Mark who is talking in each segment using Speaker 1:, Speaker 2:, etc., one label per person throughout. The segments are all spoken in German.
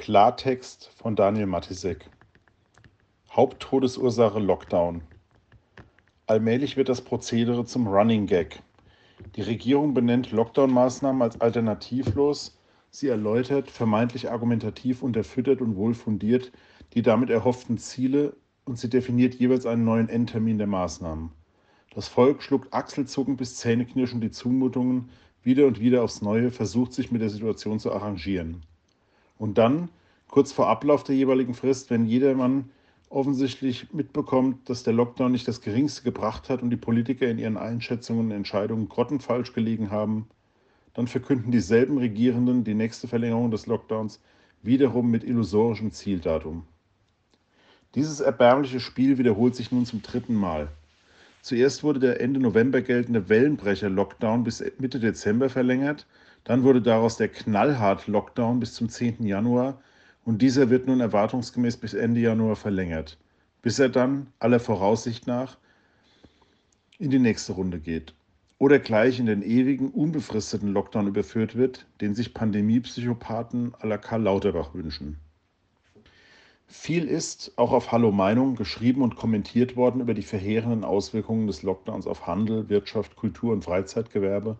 Speaker 1: Klartext von Daniel Matisek. Haupttodesursache Lockdown. Allmählich wird das Prozedere zum Running Gag. Die Regierung benennt Lockdown-Maßnahmen als alternativlos. Sie erläutert, vermeintlich argumentativ unterfüttert und wohlfundiert die damit erhofften Ziele und sie definiert jeweils einen neuen Endtermin der Maßnahmen. Das Volk schluckt achselzuckend bis zähneknirschend die Zumutungen wieder und wieder aufs Neue, versucht sich mit der Situation zu arrangieren. Und dann, kurz vor Ablauf der jeweiligen Frist, wenn jedermann offensichtlich mitbekommt, dass der Lockdown nicht das Geringste gebracht hat und die Politiker in ihren Einschätzungen und Entscheidungen grottenfalsch gelegen haben, dann verkünden dieselben Regierenden die nächste Verlängerung des Lockdowns wiederum mit illusorischem Zieldatum. Dieses erbärmliche Spiel wiederholt sich nun zum dritten Mal. Zuerst wurde der Ende November geltende Wellenbrecher-Lockdown bis Mitte Dezember verlängert, dann wurde daraus der Knallhart-Lockdown bis zum 10. Januar und dieser wird nun erwartungsgemäß bis Ende Januar verlängert, bis er dann, aller Voraussicht nach, in die nächste Runde geht. Oder gleich in den ewigen, unbefristeten Lockdown überführt wird, den sich Pandemiepsychopathen à la Karl Lauterbach wünschen. Viel ist, auch auf Hallo Meinung, geschrieben und kommentiert worden über die verheerenden Auswirkungen des Lockdowns auf Handel, Wirtschaft, Kultur und Freizeitgewerbe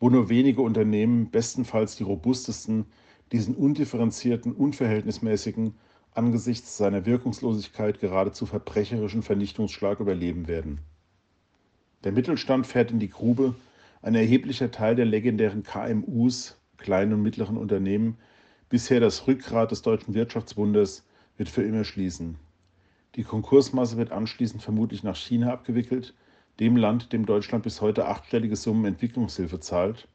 Speaker 1: wo nur wenige Unternehmen, bestenfalls die robustesten, diesen undifferenzierten, unverhältnismäßigen, angesichts seiner Wirkungslosigkeit geradezu verbrecherischen Vernichtungsschlag überleben werden. Der Mittelstand fährt in die Grube, ein erheblicher Teil der legendären KMUs, kleinen und mittleren Unternehmen, bisher das Rückgrat des deutschen Wirtschaftswunders, wird für immer schließen. Die Konkursmasse wird anschließend vermutlich nach China abgewickelt, dem Land, dem Deutschland bis heute achtstellige Summen Entwicklungshilfe zahlt,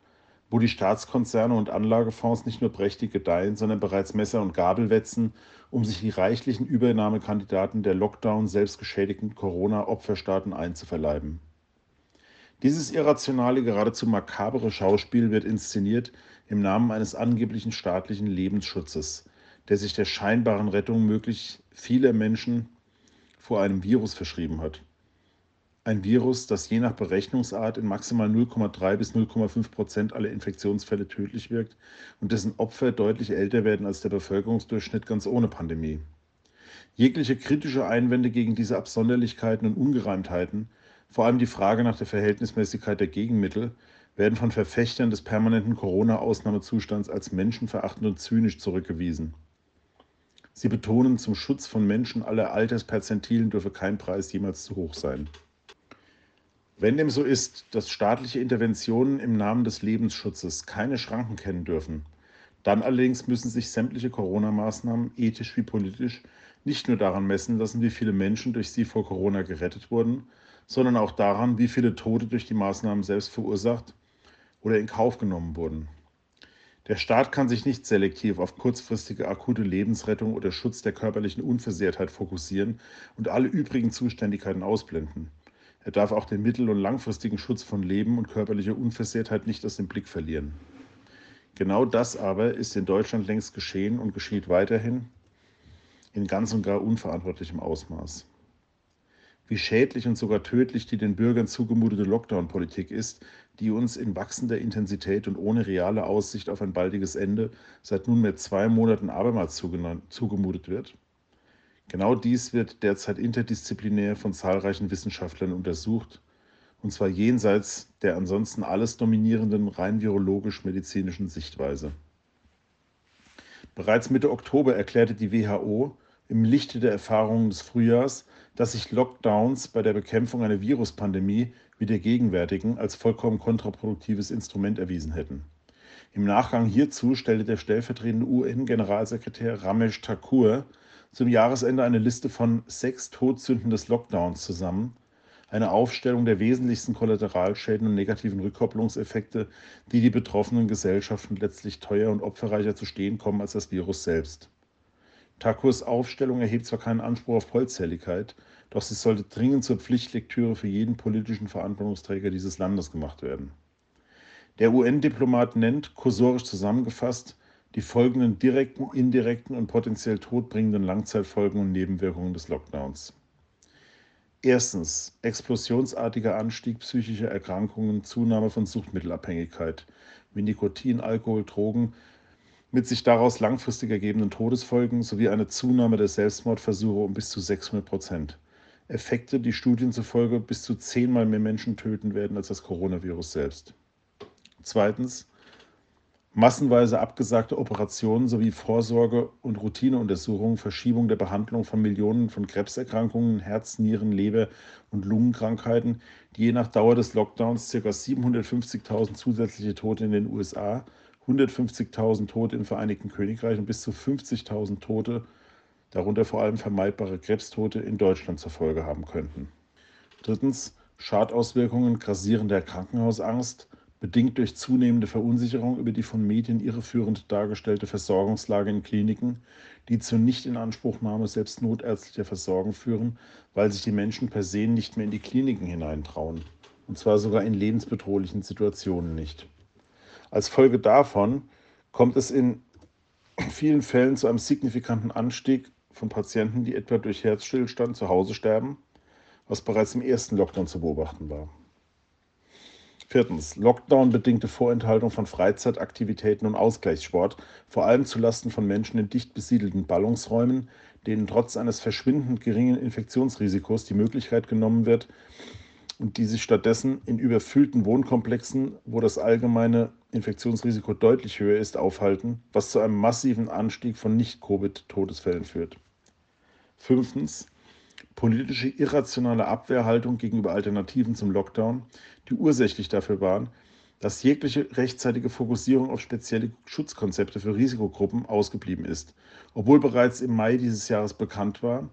Speaker 1: wo die Staatskonzerne und Anlagefonds nicht nur prächtig gedeihen, sondern bereits Messer und Gabel wetzen, um sich die reichlichen Übernahmekandidaten der Lockdown selbst geschädigten Corona-Opferstaaten einzuverleiben. Dieses irrationale, geradezu makabere Schauspiel wird inszeniert im Namen eines angeblichen staatlichen Lebensschutzes, der sich der scheinbaren Rettung möglichst vieler Menschen vor einem Virus verschrieben hat ein Virus, das je nach Berechnungsart in maximal 0,3 bis 0,5 Prozent aller Infektionsfälle tödlich wirkt und dessen Opfer deutlich älter werden als der Bevölkerungsdurchschnitt ganz ohne Pandemie. Jegliche kritische Einwände gegen diese Absonderlichkeiten und Ungereimtheiten, vor allem die Frage nach der Verhältnismäßigkeit der Gegenmittel, werden von Verfechtern des permanenten Corona-Ausnahmezustands als menschenverachtend und zynisch zurückgewiesen. Sie betonen, zum Schutz von Menschen aller Altersperzentilen dürfe kein Preis jemals zu hoch sein. Wenn dem so ist, dass staatliche Interventionen im Namen des Lebensschutzes keine Schranken kennen dürfen, dann allerdings müssen sich sämtliche Corona-Maßnahmen, ethisch wie politisch, nicht nur daran messen lassen, wie viele Menschen durch sie vor Corona gerettet wurden, sondern auch daran, wie viele Tote durch die Maßnahmen selbst verursacht oder in Kauf genommen wurden. Der Staat kann sich nicht selektiv auf kurzfristige akute Lebensrettung oder Schutz der körperlichen Unversehrtheit fokussieren und alle übrigen Zuständigkeiten ausblenden. Er darf auch den mittel- und langfristigen Schutz von Leben und körperlicher Unversehrtheit nicht aus dem Blick verlieren. Genau das aber ist in Deutschland längst geschehen und geschieht weiterhin in ganz und gar unverantwortlichem Ausmaß. Wie schädlich und sogar tödlich die den Bürgern zugemutete Lockdown-Politik ist, die uns in wachsender Intensität und ohne reale Aussicht auf ein baldiges Ende seit nunmehr zwei Monaten abermals zugemutet wird, Genau dies wird derzeit interdisziplinär von zahlreichen Wissenschaftlern untersucht, und zwar jenseits der ansonsten alles dominierenden rein virologisch-medizinischen Sichtweise. Bereits Mitte Oktober erklärte die WHO im Lichte der Erfahrungen des Frühjahrs, dass sich Lockdowns bei der Bekämpfung einer Viruspandemie wie der gegenwärtigen als vollkommen kontraproduktives Instrument erwiesen hätten. Im Nachgang hierzu stellte der stellvertretende UN-Generalsekretär Ramesh Thakur zum Jahresende eine Liste von sechs Todsünden des Lockdowns zusammen, eine Aufstellung der wesentlichsten Kollateralschäden und negativen Rückkopplungseffekte, die die betroffenen Gesellschaften letztlich teuer und opferreicher zu stehen kommen als das Virus selbst. Takurs Aufstellung erhebt zwar keinen Anspruch auf Vollzähligkeit, doch sie sollte dringend zur Pflichtlektüre für jeden politischen Verantwortungsträger dieses Landes gemacht werden. Der UN-Diplomat nennt, kursorisch zusammengefasst, die folgenden direkten, indirekten und potenziell todbringenden Langzeitfolgen und Nebenwirkungen des Lockdowns. Erstens explosionsartiger Anstieg psychischer Erkrankungen, Zunahme von Suchtmittelabhängigkeit wie Nikotin, Alkohol, Drogen, mit sich daraus langfristig ergebenden Todesfolgen sowie eine Zunahme der Selbstmordversuche um bis zu 600 Prozent. Effekte, die Studien zufolge bis zu zehnmal mehr Menschen töten werden als das Coronavirus selbst. Zweitens, massenweise abgesagte Operationen sowie Vorsorge- und Routineuntersuchungen, Verschiebung der Behandlung von Millionen von Krebserkrankungen, Herz-, Nieren-, Leber- und Lungenkrankheiten, die je nach Dauer des Lockdowns ca. 750.000 zusätzliche Tote in den USA 150.000 Tote im Vereinigten Königreich und bis zu 50.000 Tote, darunter vor allem vermeidbare Krebstote, in Deutschland zur Folge haben könnten. Drittens Schadauswirkungen grassierender Krankenhausangst, bedingt durch zunehmende Verunsicherung über die von Medien irreführend dargestellte Versorgungslage in Kliniken, die zur Nichtinanspruchnahme selbst notärztlicher Versorgung führen, weil sich die Menschen per se nicht mehr in die Kliniken hineintrauen, und zwar sogar in lebensbedrohlichen Situationen nicht. Als Folge davon kommt es in vielen Fällen zu einem signifikanten Anstieg von Patienten, die etwa durch Herzstillstand zu Hause sterben, was bereits im ersten Lockdown zu beobachten war. Viertens. Lockdown-bedingte Vorenthaltung von Freizeitaktivitäten und Ausgleichssport, vor allem zulasten von Menschen in dicht besiedelten Ballungsräumen, denen trotz eines verschwindend geringen Infektionsrisikos die Möglichkeit genommen wird und die sich stattdessen in überfüllten Wohnkomplexen, wo das allgemeine Infektionsrisiko deutlich höher ist, aufhalten, was zu einem massiven Anstieg von Nicht-Covid-Todesfällen führt. Fünftens. Politische irrationale Abwehrhaltung gegenüber Alternativen zum Lockdown, die ursächlich dafür waren, dass jegliche rechtzeitige Fokussierung auf spezielle Schutzkonzepte für Risikogruppen ausgeblieben ist, obwohl bereits im Mai dieses Jahres bekannt war,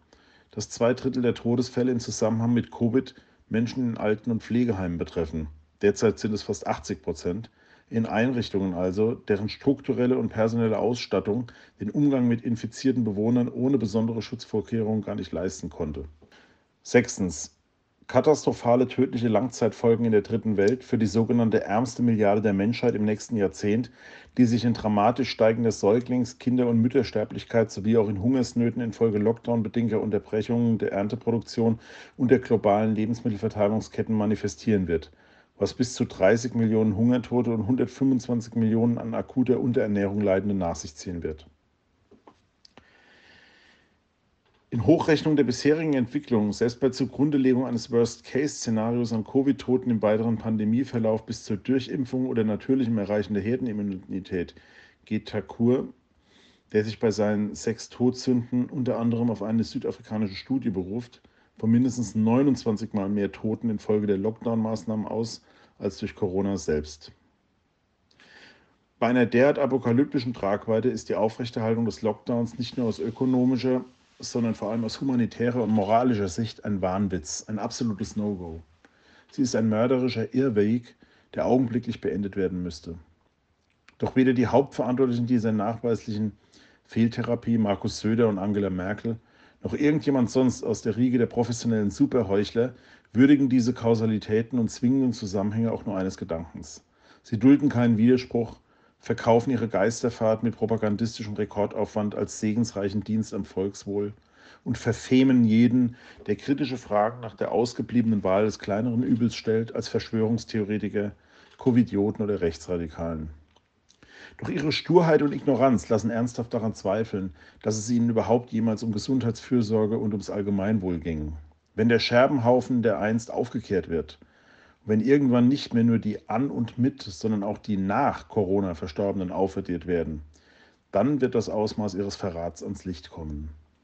Speaker 1: dass zwei Drittel der Todesfälle im Zusammenhang mit Covid Menschen in Alten- und Pflegeheimen betreffen. Derzeit sind es fast 80 Prozent, in Einrichtungen also, deren strukturelle und personelle Ausstattung den Umgang mit infizierten Bewohnern ohne besondere Schutzvorkehrungen gar nicht leisten konnte. Sechstens. Katastrophale tödliche Langzeitfolgen in der dritten Welt für die sogenannte ärmste Milliarde der Menschheit im nächsten Jahrzehnt, die sich in dramatisch steigender Säuglings-, Kinder- und Müttersterblichkeit sowie auch in Hungersnöten infolge Lockdown-bedingter Unterbrechungen der Ernteproduktion und der globalen Lebensmittelverteilungsketten manifestieren wird was bis zu 30 Millionen Hungertote und 125 Millionen an akuter Unterernährung Leidende nach sich ziehen wird. In Hochrechnung der bisherigen Entwicklung, selbst bei Zugrundelegung eines Worst-Case-Szenarios an Covid-Toten im weiteren Pandemieverlauf bis zur Durchimpfung oder natürlichem Erreichen der Herdenimmunität, geht Takur, der sich bei seinen sechs Todsünden unter anderem auf eine südafrikanische Studie beruft, von mindestens 29 Mal mehr Toten infolge der Lockdown-Maßnahmen aus als durch Corona selbst. Bei einer derart apokalyptischen Tragweite ist die Aufrechterhaltung des Lockdowns nicht nur aus ökonomischer, sondern vor allem aus humanitärer und moralischer Sicht ein Wahnwitz, ein absolutes No-Go. Sie ist ein mörderischer Irrweg, der augenblicklich beendet werden müsste. Doch weder die Hauptverantwortlichen dieser nachweislichen Fehltherapie, Markus Söder und Angela Merkel, noch irgendjemand sonst aus der Riege der professionellen Superheuchler würdigen diese Kausalitäten und zwingenden Zusammenhänge auch nur eines Gedankens. Sie dulden keinen Widerspruch, verkaufen ihre Geisterfahrt mit propagandistischem Rekordaufwand als segensreichen Dienst am Volkswohl und verfemen jeden, der kritische Fragen nach der ausgebliebenen Wahl des kleineren Übels stellt, als Verschwörungstheoretiker, Covidioten oder Rechtsradikalen. Doch ihre Sturheit und Ignoranz lassen ernsthaft daran zweifeln, dass es ihnen überhaupt jemals um Gesundheitsfürsorge und ums Allgemeinwohl ging. Wenn der Scherbenhaufen der einst aufgekehrt wird, wenn irgendwann nicht mehr nur die an und mit, sondern auch die nach Corona Verstorbenen aufaddiert werden, dann wird das Ausmaß ihres Verrats ans Licht kommen.